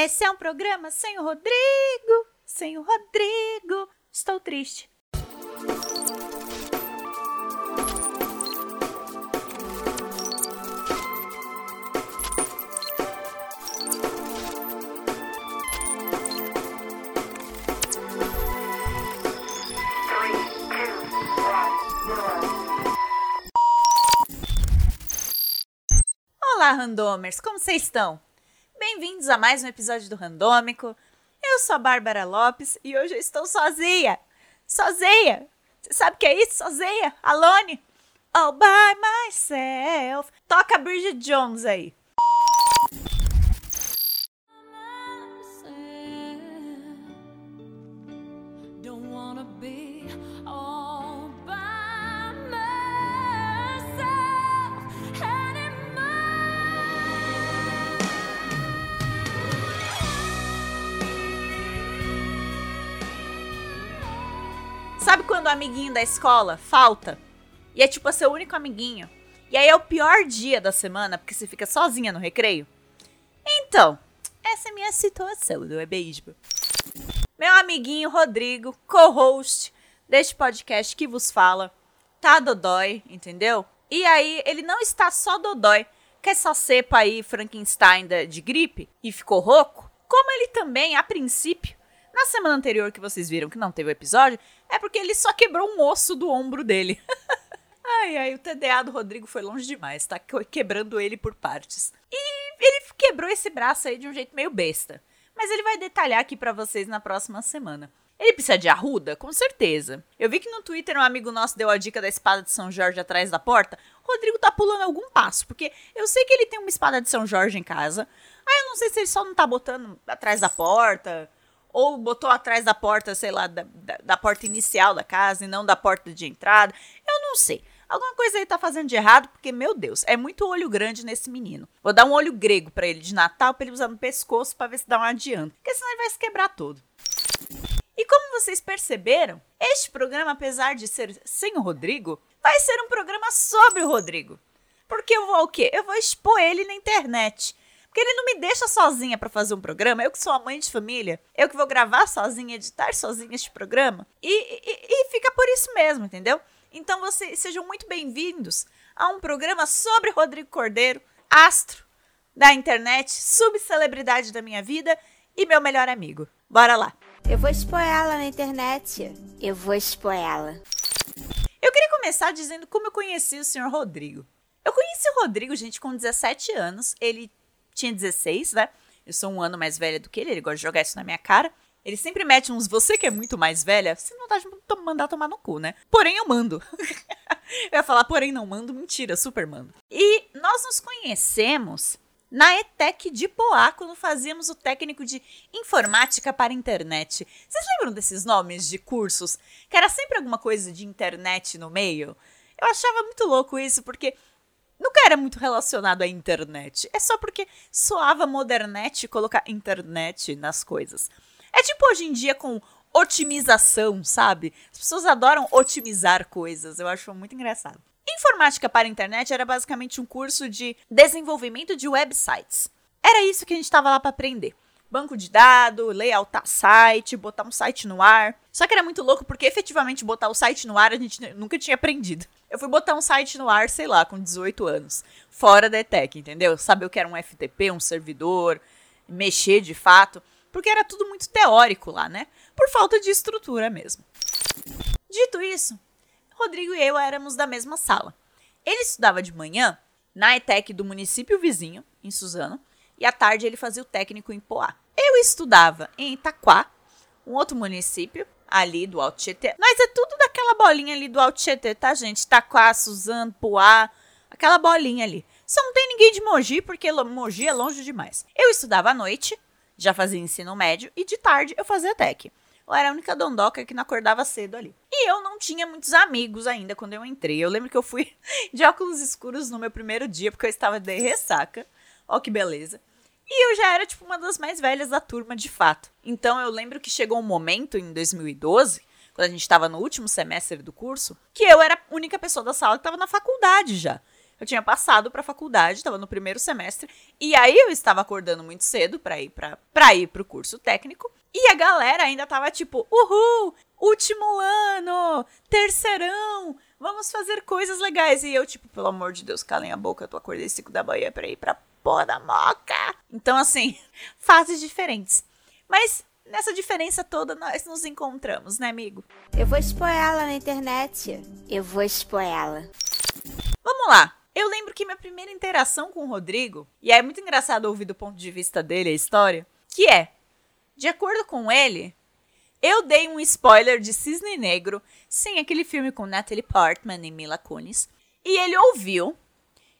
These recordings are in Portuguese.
Esse é um programa sem o Rodrigo, sem o Rodrigo. Estou triste. Olá, randomers, como vocês estão? Bem-vindos a mais um episódio do Randômico. Eu sou a Bárbara Lopes e hoje eu estou sozinha. Sozinha! Você sabe o que é isso? Sozinha? Alone? All by myself. Toca a Bridget Jones aí. Don't wanna be all Sabe quando o amiguinho da escola falta? E é tipo seu único amiguinho. E aí é o pior dia da semana porque você fica sozinha no recreio? Então, essa é a minha situação, não é mesmo? Meu amiguinho Rodrigo, co-host deste podcast que vos fala, tá dodói, entendeu? E aí, ele não está só dodói, quer só cepa aí Frankenstein de gripe e ficou rouco, como ele também, a princípio, na semana anterior que vocês viram que não teve o episódio, é porque ele só quebrou um osso do ombro dele. ai, ai, o TDA do Rodrigo foi longe demais, tá que- quebrando ele por partes. E ele quebrou esse braço aí de um jeito meio besta. Mas ele vai detalhar aqui pra vocês na próxima semana. Ele precisa de arruda? Com certeza. Eu vi que no Twitter um amigo nosso deu a dica da espada de São Jorge atrás da porta. Rodrigo tá pulando algum passo, porque eu sei que ele tem uma espada de São Jorge em casa. Aí eu não sei se ele só não tá botando atrás da porta, ou botou atrás da porta, sei lá, da, da, da porta inicial da casa e não da porta de entrada. Eu não sei. Alguma coisa ele tá fazendo de errado, porque, meu Deus, é muito olho grande nesse menino. Vou dar um olho grego pra ele de Natal, pra ele usar no pescoço pra ver se dá um adianto. Porque senão ele vai se quebrar todo. E como vocês perceberam, este programa, apesar de ser sem o Rodrigo, vai ser um programa sobre o Rodrigo. Porque eu vou o quê? Eu vou expor ele na internet. Porque ele não me deixa sozinha pra fazer um programa. Eu que sou a mãe de família, eu que vou gravar sozinha, editar sozinha este programa. E, e, e fica por isso mesmo, entendeu? Então vocês sejam muito bem-vindos a um programa sobre Rodrigo Cordeiro, astro da internet, subcelebridade da minha vida e meu melhor amigo. Bora lá! Eu vou expor ela na internet. Eu vou expor ela. Eu queria começar dizendo como eu conheci o senhor Rodrigo. Eu conheci o Rodrigo, gente, com 17 anos. Ele tinha 16, né? Eu sou um ano mais velha do que ele, ele gosta de jogar isso na minha cara. Ele sempre mete uns você que é muito mais velha, você não dá de mandar tomar no cu, né? Porém, eu mando. eu ia falar, porém, não mando, mentira, super mando. E nós nos conhecemos na ETEC de Poá, quando fazíamos o técnico de informática para internet. Vocês lembram desses nomes de cursos? Que era sempre alguma coisa de internet no meio? Eu achava muito louco isso, porque nunca era muito relacionado à internet. É só porque soava modernete colocar internet nas coisas. É tipo hoje em dia com otimização, sabe? As pessoas adoram otimizar coisas. Eu acho muito engraçado. Informática para a internet era basicamente um curso de desenvolvimento de websites. Era isso que a gente estava lá para aprender. Banco de dados, layoutar site, botar um site no ar. Só que era muito louco porque efetivamente botar o site no ar a gente nunca tinha aprendido. Eu fui botar um site no ar, sei lá, com 18 anos, fora da ETEC, entendeu? Saber o que era um FTP, um servidor, mexer de fato, porque era tudo muito teórico lá, né? Por falta de estrutura mesmo. Dito isso, Rodrigo e eu éramos da mesma sala. Ele estudava de manhã na ETEC do município vizinho, em Suzano, e à tarde ele fazia o técnico em Poá. Eu estudava em Itaquá, um outro município ali do Alto Tietê. Mas é tudo daquela bolinha ali do Alto Tietê, tá, gente? Itaquá, Suzano, Poá, aquela bolinha ali. Só não tem ninguém de Mogi, porque Mogi é longe demais. Eu estudava à noite, já fazia ensino médio, e de tarde eu fazia TEC. Eu era a única dondoca que não acordava cedo ali. E eu não tinha muitos amigos ainda quando eu entrei. Eu lembro que eu fui de óculos escuros no meu primeiro dia, porque eu estava de ressaca. Ó que beleza. E eu já era, tipo, uma das mais velhas da turma, de fato. Então eu lembro que chegou um momento em 2012, quando a gente estava no último semestre do curso, que eu era a única pessoa da sala que estava na faculdade já. Eu tinha passado pra faculdade, tava no primeiro semestre, e aí eu estava acordando muito cedo pra ir pra, pra ir pro curso técnico. E a galera ainda tava tipo, uhul, último ano, terceirão, vamos fazer coisas legais. E eu, tipo, pelo amor de Deus, calem a boca, eu tô acordei 5 da manhã pra ir pra porra da moca. Então, assim, fases diferentes. Mas nessa diferença toda nós nos encontramos, né, amigo? Eu vou expor ela na internet. Eu vou expor ela. Vamos lá. Eu lembro que minha primeira interação com o Rodrigo, e é muito engraçado ouvir do ponto de vista dele a história, que é, de acordo com ele, eu dei um spoiler de Cisne Negro, sim, aquele filme com Natalie Portman e Mila Kunis, e ele ouviu.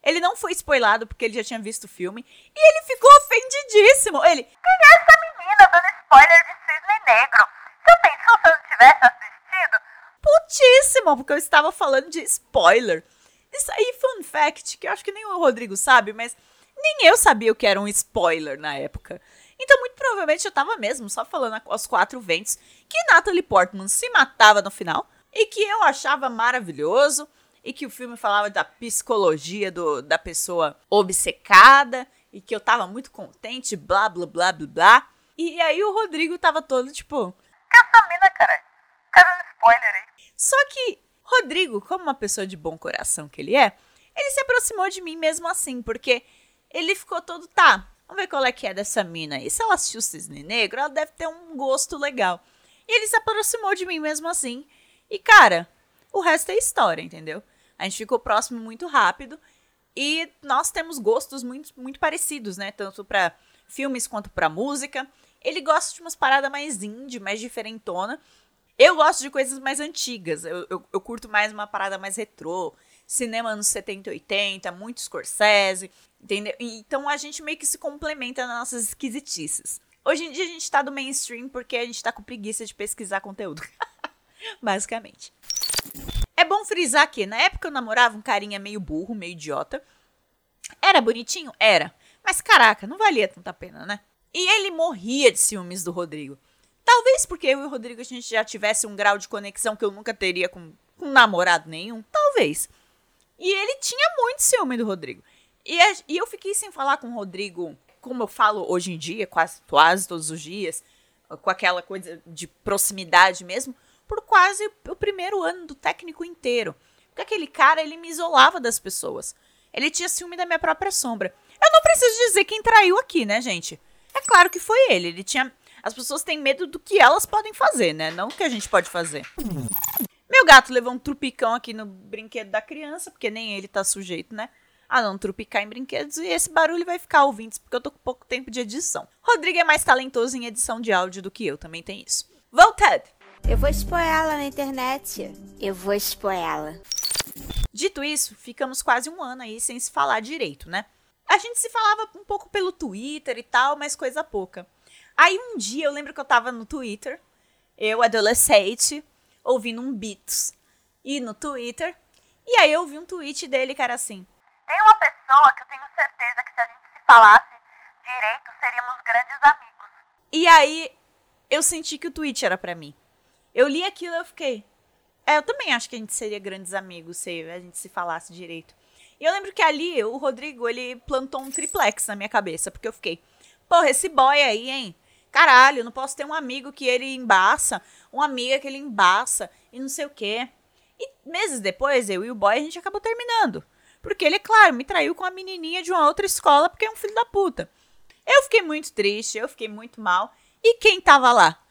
Ele não foi spoilado porque ele já tinha visto o filme, e ele ficou ofendidíssimo. Ele, Quem é essa menina dando spoiler de Cisne Negro? Você pensou se eu não tivesse assistido? putíssimo, porque eu estava falando de spoiler. Isso aí, fun fact, que eu acho que nem o Rodrigo sabe, mas nem eu sabia o que era um spoiler na época. Então, muito provavelmente, eu tava mesmo só falando aos quatro ventos que Natalie Portman se matava no final e que eu achava maravilhoso e que o filme falava da psicologia do, da pessoa obcecada e que eu tava muito contente, blá, blá, blá, blá, blá. E aí o Rodrigo tava todo tipo, Que essa mina, cara? Quero um spoiler aí. Só que Rodrigo, como uma pessoa de bom coração que ele é, ele se aproximou de mim mesmo assim, porque ele ficou todo, tá, vamos ver qual é que é dessa mina aí. Se ela assistiu Cisne Negro, ela deve ter um gosto legal. E ele se aproximou de mim mesmo assim. E, cara, o resto é história, entendeu? A gente ficou próximo muito rápido. E nós temos gostos muito, muito parecidos, né? Tanto pra filmes quanto pra música. Ele gosta de umas paradas mais indie, mais diferentona. Eu gosto de coisas mais antigas. Eu, eu, eu curto mais uma parada mais retrô. Cinema anos 70 e 80, muito Scorsese, entendeu? Então a gente meio que se complementa nas nossas esquisitices. Hoje em dia a gente tá do mainstream porque a gente tá com preguiça de pesquisar conteúdo. Basicamente. Bom frisar que na época eu namorava um carinha meio burro, meio idiota. Era bonitinho? Era. Mas caraca, não valia tanta pena, né? E ele morria de ciúmes do Rodrigo. Talvez porque eu e o Rodrigo a gente já tivesse um grau de conexão que eu nunca teria com, com namorado nenhum. Talvez. E ele tinha muito ciúme do Rodrigo. E, a- e eu fiquei sem falar com o Rodrigo, como eu falo hoje em dia, quase, quase todos os dias, com aquela coisa de proximidade mesmo, por quase o primeiro ano do técnico inteiro. Porque aquele cara, ele me isolava das pessoas. Ele tinha ciúme da minha própria sombra. Eu não preciso dizer quem traiu aqui, né, gente? É claro que foi ele. Ele tinha. As pessoas têm medo do que elas podem fazer, né? Não o que a gente pode fazer. Meu gato levou um trupicão aqui no brinquedo da criança, porque nem ele tá sujeito, né? A não trupicar em brinquedos. E esse barulho vai ficar ouvindo, porque eu tô com pouco tempo de edição. Rodrigo é mais talentoso em edição de áudio do que eu, também tem isso. Voltando! Eu vou expor ela na internet. Eu vou expor ela. Dito isso, ficamos quase um ano aí sem se falar direito, né? A gente se falava um pouco pelo Twitter e tal, mas coisa pouca. Aí um dia eu lembro que eu tava no Twitter, eu adolescente, ouvindo um Beats, e no Twitter, e aí eu vi um tweet dele que era assim: Tem uma pessoa que eu tenho certeza que se a gente se falasse direito, seríamos grandes amigos. E aí eu senti que o tweet era pra mim. Eu li aquilo e eu fiquei. É, eu também acho que a gente seria grandes amigos se a gente se falasse direito. E eu lembro que ali o Rodrigo, ele plantou um triplex na minha cabeça, porque eu fiquei, porra, esse boy aí, hein? Caralho, não posso ter um amigo que ele embaça, uma amiga que ele embaça e não sei o quê. E meses depois, eu e o boy, a gente acabou terminando. Porque ele, é claro, me traiu com a menininha de uma outra escola porque é um filho da puta. Eu fiquei muito triste, eu fiquei muito mal. E quem tava lá?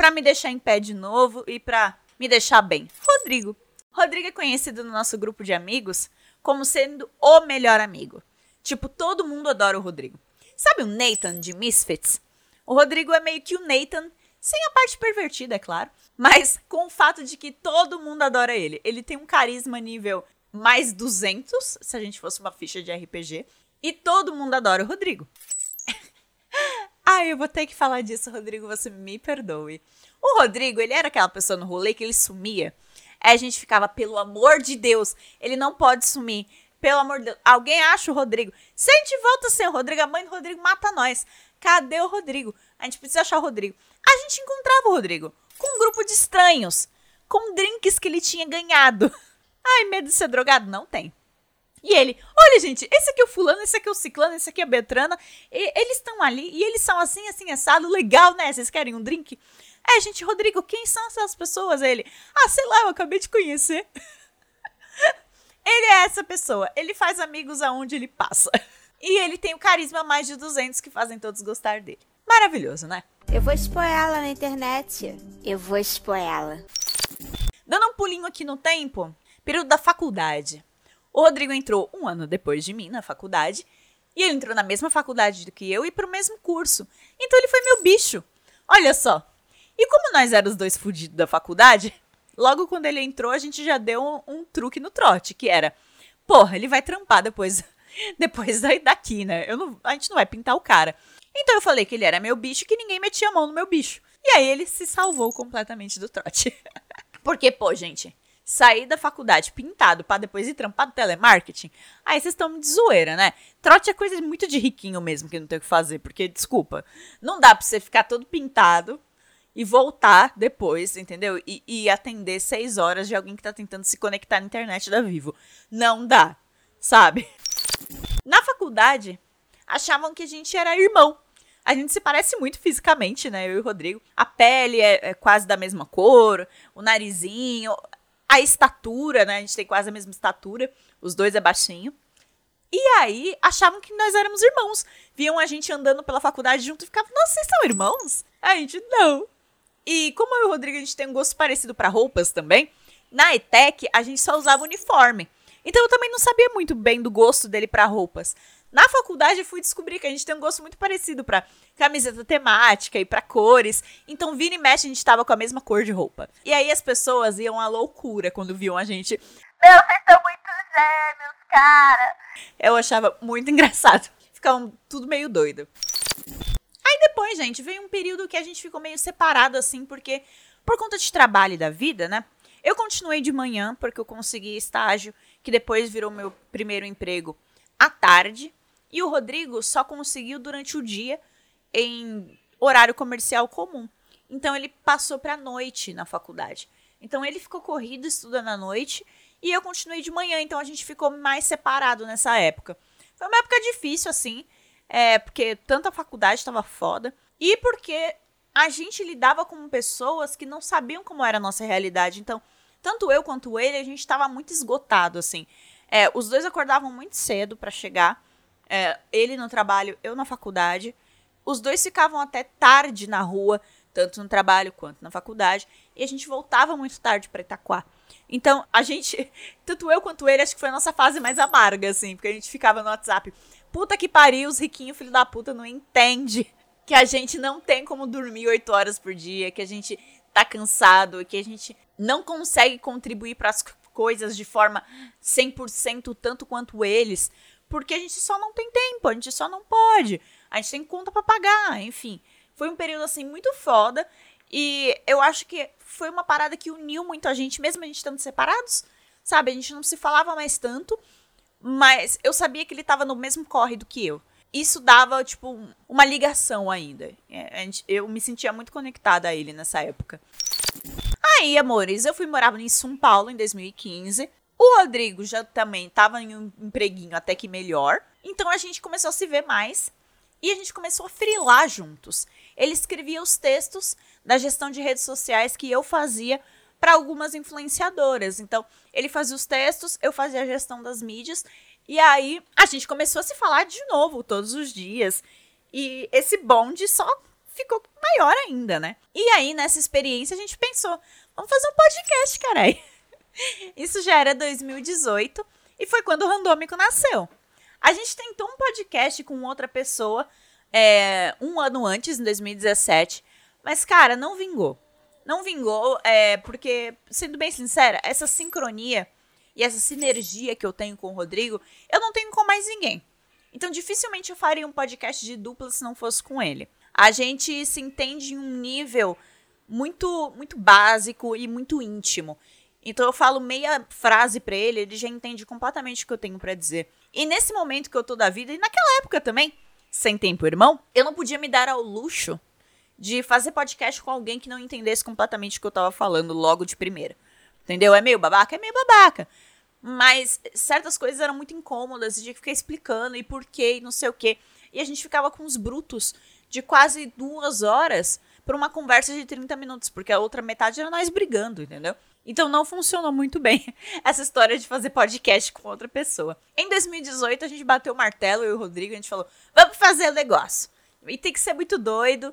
Pra me deixar em pé de novo e pra me deixar bem? Rodrigo. Rodrigo é conhecido no nosso grupo de amigos como sendo o melhor amigo. Tipo, todo mundo adora o Rodrigo. Sabe o Nathan de Misfits? O Rodrigo é meio que o Nathan, sem a parte pervertida, é claro, mas com o fato de que todo mundo adora ele. Ele tem um carisma nível mais 200, se a gente fosse uma ficha de RPG, e todo mundo adora o Rodrigo. Ah, eu vou ter que falar disso, Rodrigo, você me perdoe. O Rodrigo, ele era aquela pessoa no rolê que ele sumia. Aí a gente ficava, pelo amor de Deus, ele não pode sumir. Pelo amor de Deus, alguém acha o Rodrigo. Se a gente volta sem o Rodrigo, a mãe do Rodrigo mata nós. Cadê o Rodrigo? A gente precisa achar o Rodrigo. A gente encontrava o Rodrigo com um grupo de estranhos, com drinks que ele tinha ganhado. Ai, medo de ser drogado? Não tem. E ele, olha, gente, esse aqui é o fulano, esse aqui é o ciclano, esse aqui é a Betrana. E, eles estão ali e eles são assim, assim, assado. Legal, né? Vocês querem um drink? É, gente, Rodrigo, quem são essas pessoas? Ele, ah, sei lá, eu acabei de conhecer. ele é essa pessoa. Ele faz amigos aonde ele passa. E ele tem o carisma mais de 200 que fazem todos gostar dele. Maravilhoso, né? Eu vou expor ela na internet. Eu vou expor ela. Dando um pulinho aqui no tempo, período da faculdade. O Rodrigo entrou um ano depois de mim na faculdade. E ele entrou na mesma faculdade do que eu e pro mesmo curso. Então ele foi meu bicho. Olha só. E como nós éramos os dois fudidos da faculdade, logo quando ele entrou, a gente já deu um, um truque no trote, que era: porra, ele vai trampar depois depois daqui, né? Eu não, a gente não vai pintar o cara. Então eu falei que ele era meu bicho que ninguém metia a mão no meu bicho. E aí ele se salvou completamente do trote. Porque, pô, gente, sair da faculdade pintado para depois ir trampar no telemarketing, aí vocês estão de zoeira, né? Trote é coisa muito de riquinho mesmo que não tem o que fazer, porque, desculpa, não dá pra você ficar todo pintado e voltar depois, entendeu? E, e atender seis horas de alguém que tá tentando se conectar na internet da Vivo. Não dá, sabe? Na faculdade, achavam que a gente era irmão. A gente se parece muito fisicamente, né? Eu e o Rodrigo. A pele é, é, quase da mesma cor, o narizinho, a estatura, né? A gente tem quase a mesma estatura. Os dois é baixinho. E aí, achavam que nós éramos irmãos. Viam a gente andando pela faculdade junto e ficavam, nossa, vocês são irmãos? A gente, não. E como eu e o Rodrigo, a gente tem um gosto parecido para roupas também, na ETEC, a gente só usava uniforme. Então eu também não sabia muito bem do gosto dele para roupas. Na faculdade eu fui descobrir que a gente tem um gosto muito parecido para camiseta temática e para cores. Então vira e mexe a gente tava com a mesma cor de roupa. E aí as pessoas iam à loucura quando viam a gente. Meu, vocês estão muito gêmeos, cara. Eu achava muito engraçado. Ficavam tudo meio doido. Aí depois, gente, veio um período que a gente ficou meio separado assim, porque por conta de trabalho e da vida, né? Eu continuei de manhã porque eu consegui estágio, que depois virou meu primeiro emprego à tarde. E o Rodrigo só conseguiu durante o dia em horário comercial comum. Então ele passou para a noite na faculdade. Então ele ficou corrido estudando à noite e eu continuei de manhã. Então a gente ficou mais separado nessa época. Foi uma época difícil assim, é, porque tanta faculdade estava foda e porque a gente lidava com pessoas que não sabiam como era a nossa realidade. Então, tanto eu quanto ele, a gente estava muito esgotado assim. É, os dois acordavam muito cedo para chegar é, ele no trabalho, eu na faculdade. Os dois ficavam até tarde na rua, tanto no trabalho quanto na faculdade, e a gente voltava muito tarde para Itaquá. Então, a gente, tanto eu quanto ele, acho que foi a nossa fase mais amarga, assim, porque a gente ficava no WhatsApp. Puta que pariu, os riquinhos, filho da puta, não entende que a gente não tem como dormir oito horas por dia, que a gente tá cansado, que a gente não consegue contribuir para as coisas de forma 100% tanto quanto eles porque a gente só não tem tempo, a gente só não pode, a gente tem conta para pagar, enfim. Foi um período assim muito foda e eu acho que foi uma parada que uniu muito a gente, mesmo a gente estando separados, sabe? A gente não se falava mais tanto, mas eu sabia que ele tava no mesmo corre do que eu. Isso dava, tipo, uma ligação ainda. É, eu me sentia muito conectada a ele nessa época. Aí, amores, eu fui morar em São Paulo em 2015. O Rodrigo já também estava em um empreguinho até que melhor. Então a gente começou a se ver mais e a gente começou a frilar juntos. Ele escrevia os textos da gestão de redes sociais que eu fazia para algumas influenciadoras. Então, ele fazia os textos, eu fazia a gestão das mídias. E aí a gente começou a se falar de novo todos os dias. E esse bonde só ficou maior ainda, né? E aí, nessa experiência, a gente pensou: vamos fazer um podcast, carai. Isso já era 2018 e foi quando o Randômico nasceu. A gente tentou um podcast com outra pessoa é, um ano antes, em 2017, mas, cara, não vingou. Não vingou, é, porque, sendo bem sincera, essa sincronia e essa sinergia que eu tenho com o Rodrigo, eu não tenho com mais ninguém. Então, dificilmente eu faria um podcast de dupla se não fosse com ele. A gente se entende em um nível muito, muito básico e muito íntimo. Então eu falo meia frase para ele, ele já entende completamente o que eu tenho para dizer. E nesse momento que eu tô da vida, e naquela época também, sem tempo, irmão, eu não podia me dar ao luxo de fazer podcast com alguém que não entendesse completamente o que eu tava falando logo de primeira. Entendeu? É meio babaca? É meio babaca. Mas certas coisas eram muito incômodas, gente tinha que ficar explicando e por quê e não sei o quê. E a gente ficava com uns brutos de quase duas horas por uma conversa de 30 minutos, porque a outra metade era nós brigando, entendeu? Então não funcionou muito bem essa história de fazer podcast com outra pessoa. Em 2018, a gente bateu o martelo, eu e o Rodrigo, a gente falou: vamos fazer o negócio. E tem que ser muito doido,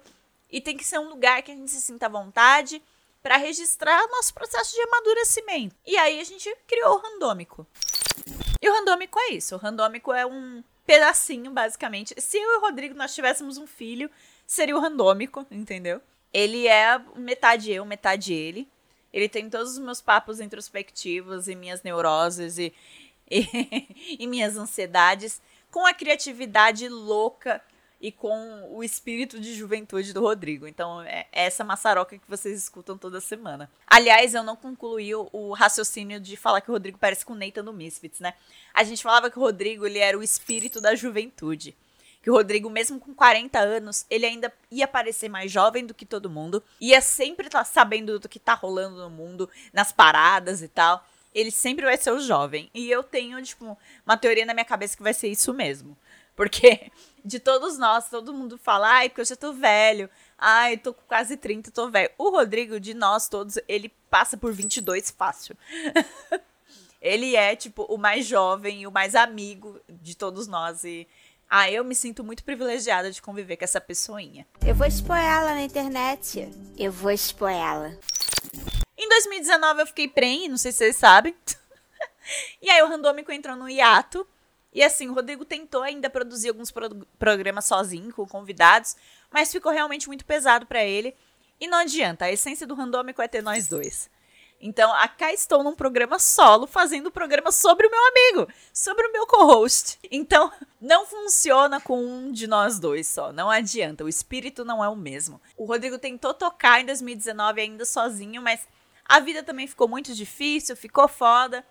e tem que ser um lugar que a gente se sinta à vontade para registrar nosso processo de amadurecimento. E aí a gente criou o randômico. E o randômico é isso. O randômico é um pedacinho, basicamente. Se eu e o Rodrigo nós tivéssemos um filho, seria o randômico, entendeu? Ele é metade eu, metade ele. Ele tem todos os meus papos introspectivos e minhas neuroses e, e, e minhas ansiedades, com a criatividade louca e com o espírito de juventude do Rodrigo. Então, é essa maçaroca que vocês escutam toda semana. Aliás, eu não concluí o, o, raciocínio de falar que o Rodrigo parece com o Nathan do Misfits, né? A gente falava que o Rodrigo ele era o espírito da juventude. Que o Rodrigo, mesmo com 40 anos, ele ainda ia parecer mais jovem do que todo mundo. Ia sempre estar tá sabendo do que tá rolando no mundo, nas paradas e tal. Ele sempre vai ser o jovem. E eu tenho, tipo, uma teoria na minha cabeça que vai ser isso mesmo. Porque de todos nós, todo mundo fala, ai, porque eu já tô velho. Ai, tô com quase 30, tô velho. O Rodrigo, de nós todos, ele passa por 22 fácil. ele é, tipo, o mais jovem o mais amigo de todos nós. E ah, eu me sinto muito privilegiada de conviver com essa pessoinha. Eu vou expor ela na internet. Eu vou expor ela. Em 2019 eu fiquei prem, não sei se vocês sabem. e aí o Randômico entrou no hiato. E assim, o Rodrigo tentou ainda produzir alguns pro programas sozinho, com convidados, mas ficou realmente muito pesado para ele. E não adianta, a essência do Randômico é ter nós dois. Então, cá estou num programa solo, fazendo um programa sobre o meu amigo, sobre o meu co-host. Então, não funciona com um de nós dois só, não adianta, o espírito não é o mesmo. O Rodrigo tentou tocar em 2019 ainda sozinho, mas a vida também ficou muito difícil, ficou foda.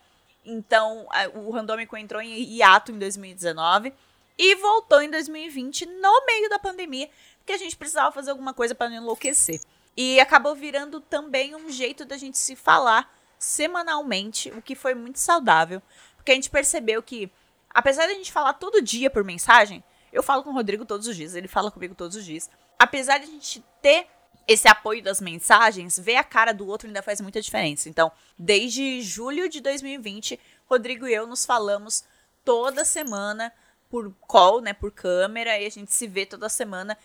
Então, o Randômico entrou em hiato em 2019 e voltou em 2020 no meio da pandemia, porque a gente precisava fazer alguma coisa para não enlouquecer. E acabou virando também um jeito da gente se falar semanalmente, o que foi muito saudável, porque a gente percebeu que apesar de a gente falar todo dia por mensagem, eu falo com o Rodrigo todos os dias, ele fala comigo todos os dias. Apesar de a gente ter esse apoio das mensagens, ver a cara do outro ainda faz muita diferença. Então, desde julho de 2020, Rodrigo e eu nos falamos toda semana por call, né, por câmera, e a gente se vê toda semana.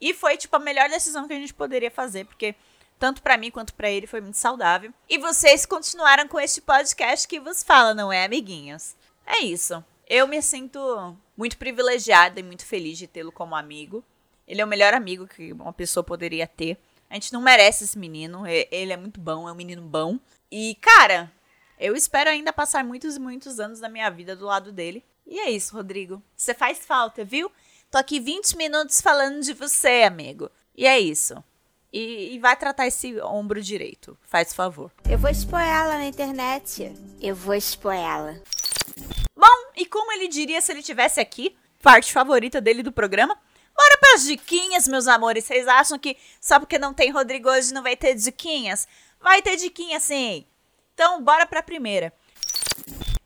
E foi tipo a melhor decisão que a gente poderia fazer, porque tanto para mim quanto para ele foi muito saudável. E vocês continuaram com este podcast que vos fala, não é, amiguinhos? É isso. Eu me sinto muito privilegiada e muito feliz de tê-lo como amigo. Ele é o melhor amigo que uma pessoa poderia ter. A gente não merece esse menino. Ele é muito bom, é um menino bom. E, cara, eu espero ainda passar muitos e muitos anos da minha vida do lado dele. E é isso, Rodrigo. Você faz falta, viu? Tô aqui 20 minutos falando de você, amigo. E é isso. E, e, vai tratar esse ombro direito. Faz favor. Eu vou expor ela na internet. Eu vou expor ela. Bom, e como ele diria se ele tivesse aqui? Parte favorita dele do programa? Bora pras diquinhas, meus amores. Vocês acham que só porque não tem Rodrigo hoje não vai ter diquinhas? Vai ter diquinha sim. Então, bora pra primeira.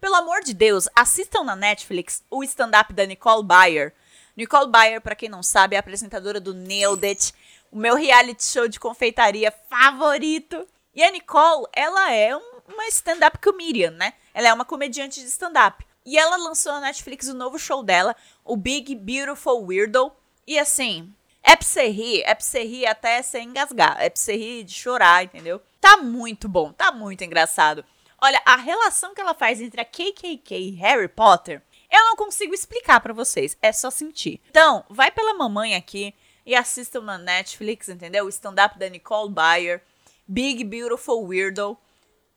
Pelo amor de Deus, assistam na Netflix o stand-up da Nicole Byer. Nicole Byer, para quem não sabe, é apresentadora do Nailed It, o meu reality show de confeitaria favorito. E a Nicole, ela é um, uma stand-up comedian, né? Ela é uma comediante de stand-up. E ela lançou na Netflix o novo show dela, o Big Beautiful Weirdo, e assim, é pra você rir, é pra você rir até você engasgar, é pra você rir de chorar, entendeu? Tá muito bom, tá muito engraçado. Olha, a relação que ela faz entre a KKK e Harry Potter, eu não consigo explicar para vocês, é só sentir. Então, vai pela mamãe aqui e assistam na Netflix, entendeu? O stand-up da Nicole Byer, Big Beautiful Weirdo.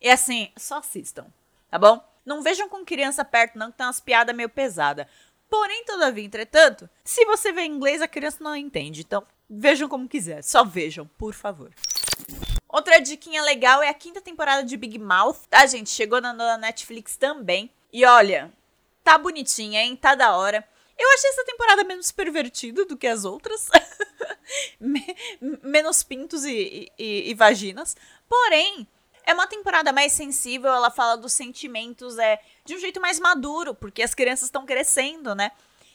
E assim, só assistam, tá bom? Não vejam com criança perto, não, que tem umas piadas meio pesadas. Porém, todavia, entretanto, se você vê inglês, a criança não entende. Então, vejam como quiser. Só vejam, por favor. Outra diquinha legal é a quinta temporada de Big Mouth, tá, gente? Chegou na Netflix também. E olha, tá bonitinha, hein? Tá da hora. Eu achei essa temporada menos pervertida do que as outras. menos pintos e, e, e, vaginas. Porém, É uma temporada mais sensível, ela fala dos sentimentos é, de um jeito mais maduro, porque as crianças estão crescendo, né?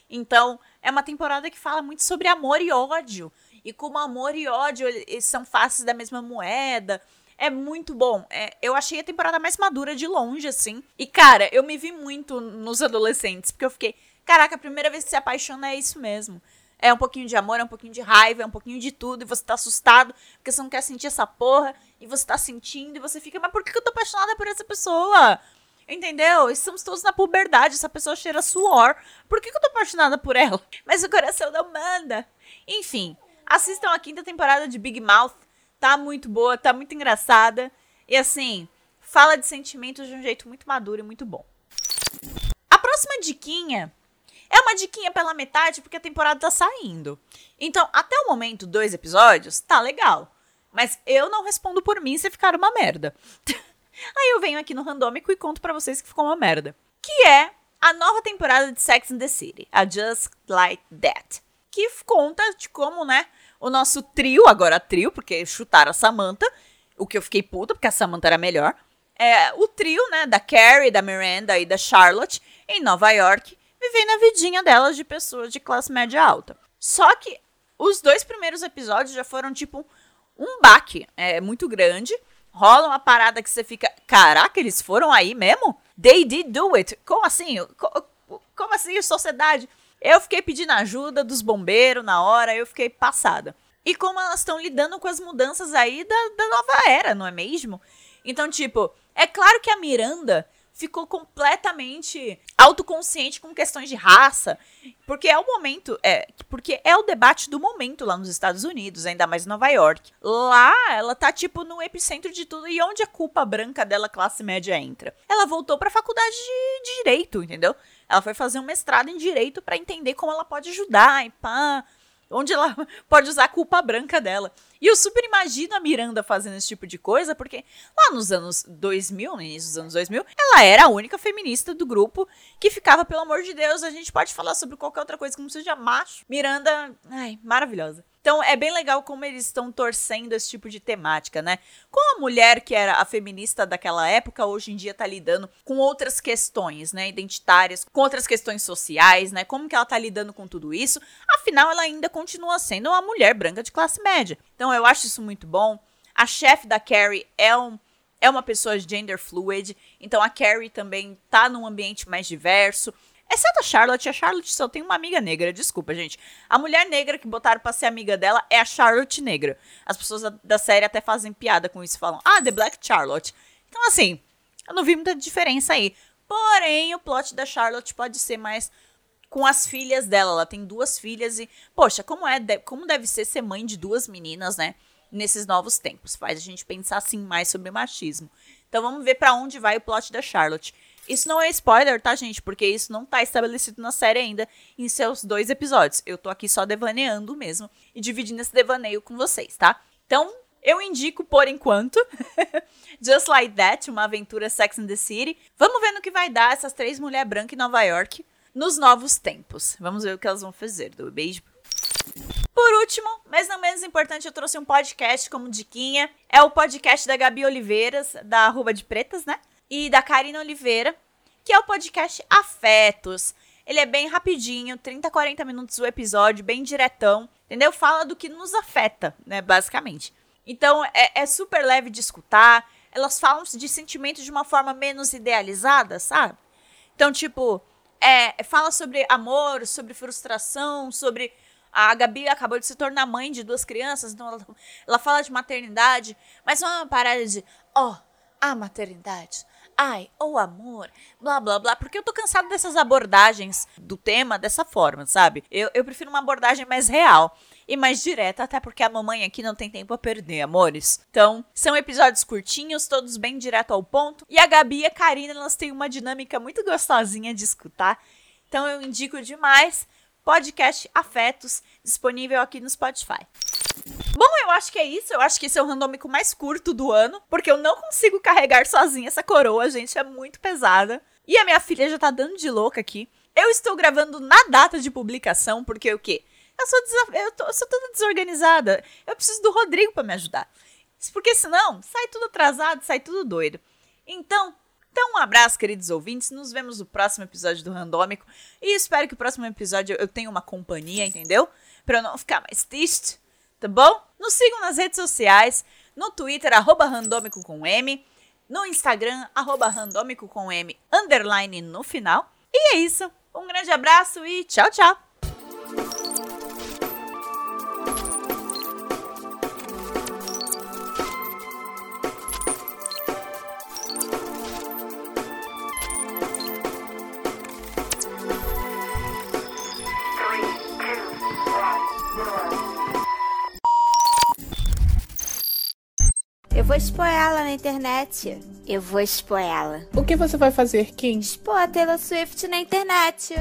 Então, é uma temporada que fala muito sobre amor e ódio. E como amor e ódio eles são faces da mesma moeda. É muito bom. É, eu achei a temporada mais madura de longe, assim. E, cara, eu me vi muito nos adolescentes, porque eu fiquei, caraca, a primeira vez que se apaixona é isso mesmo. É um pouquinho de amor, é um pouquinho de raiva, é um pouquinho de tudo, e você tá assustado, porque você não quer sentir essa porra, e você tá sentindo, e você fica, mas por que eu tô apaixonada por essa pessoa? Entendeu? Estamos todos na puberdade, essa pessoa cheira suor. Por que, que eu tô apaixonada por ela? Mas o coração não manda. Enfim, assistam a quinta temporada de Big Mouth. Tá muito boa, tá muito engraçada. E assim, fala de sentimentos de um jeito muito maduro e muito bom. A próxima diquinha é uma diquinha pela metade porque a temporada tá saindo. Então, até o momento, dois episódios, tá legal. Mas eu não respondo por mim se ficar uma merda. Aí eu venho aqui no Randômico e conto para vocês que ficou uma merda. Que é a nova temporada de Sex and the City, a Just Like That. Que conta de como, né, o nosso trio, agora trio, porque chutaram a Samantha, o que eu fiquei puta, porque a Samantha era melhor. É, o trio, né, da Carrie, da Miranda e da Charlotte, em Nova York, vivendo a vidinha delas de pessoas de classe média alta. Só que os dois primeiros episódios já foram, tipo, um baque é, muito grande rola uma parada que você fica, caraca, eles foram aí mesmo? They did do it. Como assim? Como assim, sociedade? Eu fiquei pedindo ajuda dos bombeiros na hora, eu fiquei passada. E como elas estão lidando com as mudanças aí da, da nova era, não é mesmo? Então, tipo, é claro que a Miranda ficou completamente autoconsciente com questões de raça, porque é o momento, é, porque é o debate do momento lá nos Estados Unidos, ainda mais em Nova York. Lá, ela tá tipo no epicentro de tudo e onde a culpa branca dela classe média entra. Ela voltou para faculdade de, de direito, entendeu? Ela foi fazer um mestrado em direito para entender como ela pode ajudar e pá onde ela pode usar a culpa branca dela. E eu super imagino a Miranda fazendo esse tipo de coisa, porque lá nos anos 2000, no início dos anos 2000, ela era a única feminista do grupo que ficava, pelo amor de Deus, a gente pode falar sobre qualquer outra coisa que não seja macho. Miranda, ai, maravilhosa. Então é bem legal como eles estão torcendo esse tipo de temática, né? Como a mulher que era a feminista daquela época, hoje em dia tá lidando com outras questões, né? Identitárias, com outras questões sociais, né? Como que ela tá lidando com tudo isso? Afinal, ela ainda continua sendo uma mulher branca de classe média. Então eu acho isso muito bom. A chefe da Carrie é um é uma pessoa gender fluid, então a Carrie também tá num ambiente mais diverso. Exceto a Charlotte. A Charlotte só tem uma amiga negra. Desculpa, gente. A mulher negra que botaram pra ser amiga dela é a Charlotte negra. As pessoas da, série até fazem piada com isso. Falam, ah, The Black Charlotte. Então, assim, eu não vi muita diferença aí. Porém, o plot da Charlotte pode ser mais com as filhas dela. Ela tem duas filhas e, poxa, como é, como deve ser ser mãe de duas meninas, né? Nesses novos tempos. Faz a gente pensar assim mais sobre machismo. Então vamos ver para onde vai o plot da Charlotte. Isso não é spoiler, tá, gente? Porque isso não tá estabelecido na série ainda em seus dois episódios. Eu tô aqui só devaneando mesmo e dividindo esse devaneio com vocês, tá? Então, eu indico por enquanto Just Like That, uma aventura Sex and the City. Vamos ver no que vai dar essas três mulheres brancas em Nova York nos novos tempos. Vamos ver o que elas vão fazer. Do beijo. Por último, mas não menos importante, eu trouxe um podcast como diquinha. É o podcast da Gabi Oliveiras, da Arroba de Pretas, né? E da Karina Oliveira, que é o podcast Afetos. Ele é bem rapidinho, 30, 40 minutos o episódio, bem diretão, entendeu? Fala do que nos afeta, né, basicamente. Então, é, é super leve de escutar. Elas falam de sentimentos de uma forma menos idealizada, sabe? Então, tipo, é, fala sobre amor, sobre frustração, sobre. A Gabi acabou de se tornar mãe de duas crianças, então ela, ela fala de maternidade, mas não é uma parada de, ó, oh, a maternidade ai, o amor, blá blá blá, porque eu tô cansado dessas abordagens do tema dessa forma, sabe? Eu, eu prefiro uma abordagem mais real e mais direta, até porque a mamãe aqui não tem tempo a perder, amores. Então, são episódios curtinhos, todos bem direto ao ponto. E a Gabi e a Karina, elas têm uma dinâmica muito gostosinha de escutar. Então, eu indico demais podcast Afetos, disponível aqui no Spotify. Bom, eu acho que é isso. Eu acho que esse é o randômico mais curto do ano, porque eu não consigo carregar sozinha essa coroa, gente, é muito pesada. E a minha filha já tá dando de louca aqui. Eu estou gravando na data de publicação, porque o quê? Eu sou, eu, tô, eu sou toda desorganizada. Eu preciso do Rodrigo para me ajudar. Porque senão sai tudo atrasado, sai tudo doido. Então, então um abraço, queridos ouvintes. Nos vemos no próximo episódio do Randômico. E espero que o próximo episódio eu tenha uma companhia, entendeu? Pra eu não ficar mais triste, tá bom? Nos sigam nas redes sociais. No Twitter, arroba randômico com M. No Instagram, arroba randômico com M, underline no final. E é isso. Um grande abraço e tchau, tchau. Expor ela na internet. Eu vou expor ela. O que você vai fazer, Kim? Expor a Taylor Swift na internet.